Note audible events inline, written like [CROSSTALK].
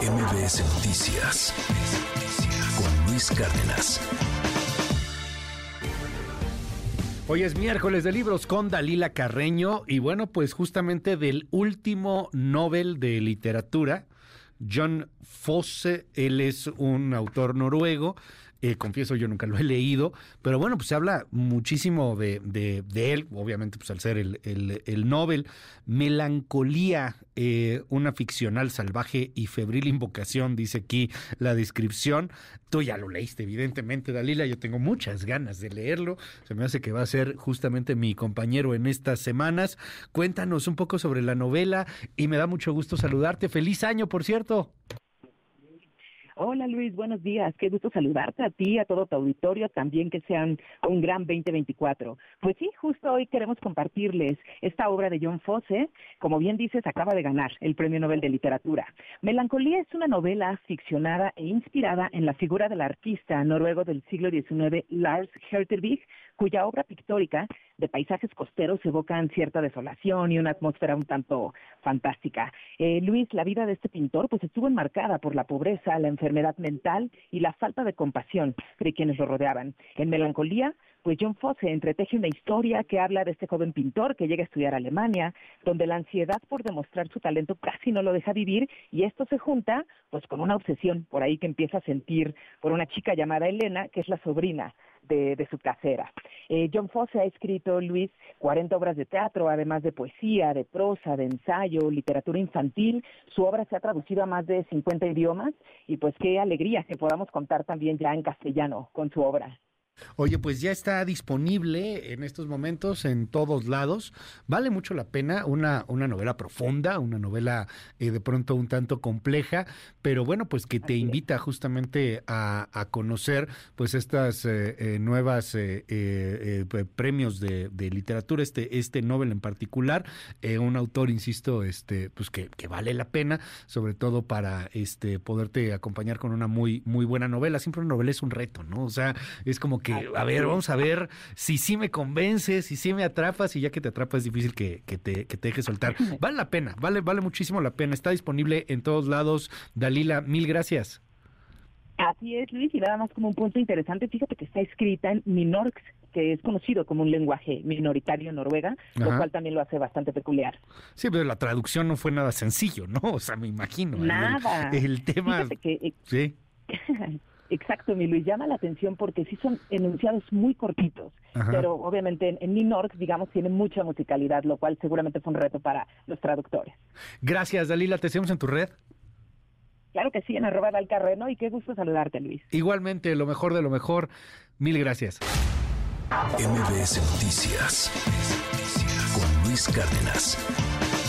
MBS Noticias con Luis Cárdenas. Hoy es miércoles de libros con Dalila Carreño y bueno, pues justamente del último Nobel de Literatura, John Fosse, él es un autor noruego eh, confieso, yo nunca lo he leído, pero bueno, pues se habla muchísimo de, él, obviamente, pues al ser el, el, Nobel. Melancolía, eh, una ficcional salvaje y febril invocación, dice aquí la descripción. Tú ya lo leíste, evidentemente, Dalila. Yo tengo muchas ganas de leerlo. Se me hace que va a ser justamente mi compañero en estas semanas. Cuéntanos un poco sobre la novela y me da mucho gusto saludarte. Feliz año, por cierto. Hola Luis, buenos días. Qué gusto saludarte a ti, a todo tu auditorio, también que sean un gran 2024. Pues sí, justo hoy queremos compartirles esta obra de John Fosse. Como bien dices, acaba de ganar el Premio Nobel de Literatura. Melancolía es una novela ficcionada e inspirada en la figura del artista noruego del siglo XIX, Lars Hertervig, cuya obra pictórica de paisajes costeros evocan cierta desolación y una atmósfera un tanto fantástica. Eh, Luis, la vida de este pintor pues estuvo enmarcada por la pobreza, la enfermedad mental y la falta de compasión de quienes lo rodeaban. En Melancolía, pues John Fosse entreteje una historia que habla de este joven pintor que llega a estudiar a Alemania, donde la ansiedad por demostrar su talento casi no lo deja vivir y esto se junta pues con una obsesión por ahí que empieza a sentir por una chica llamada Elena, que es la sobrina de, su casera. Eh, John Fosse ha escrito, Luis, 40 obras de teatro, además de poesía, de prosa, de ensayo, literatura infantil. Su obra se ha traducido a más de 50 idiomas y pues qué alegría que podamos contar también ya en castellano con su obra. Oye, pues ya está disponible en estos momentos en todos lados. Vale mucho la pena una, una novela profunda, una novela eh, de pronto un tanto compleja, pero bueno, pues que te invita justamente a, conocer pues estas eh, eh, nuevas premios de, literatura, este, este Nobel en particular, un autor, insisto, este, pues que, que, vale la pena, sobre todo para este poderte acompañar con una muy, muy buena novela. Siempre una novela es un reto, ¿no? O sea, es como que, a ver, vamos a ver si sí me convences, si sí me atrapas, y ya que te atrapas es difícil que, te, que te deje soltar. Vale la pena, vale, vale muchísimo la pena. Está disponible en todos lados. Dalila, mil gracias. Así es, Luis, y nada más como un punto interesante, fíjate que está escrita en Minorx, que es conocido como un lenguaje minoritario en Noruega, lo cual también lo hace bastante peculiar. Sí, pero la traducción no fue nada sencillo, ¿no? O sea, me imagino. Nada. El, tema... Que, eh, sí. [LAUGHS] Exacto, mi Luis, llama la atención porque sí son enunciados muy cortitos, pero obviamente en, en digamos, tiene mucha musicalidad, lo cual seguramente fue un reto para los traductores. Gracias, Dalila, te seguimos en tu red. Claro que sí, en arroba Carreno y qué gusto saludarte, Luis. Igualmente, lo mejor de lo mejor. Mil gracias. MBS Noticias con Luis Cárdenas.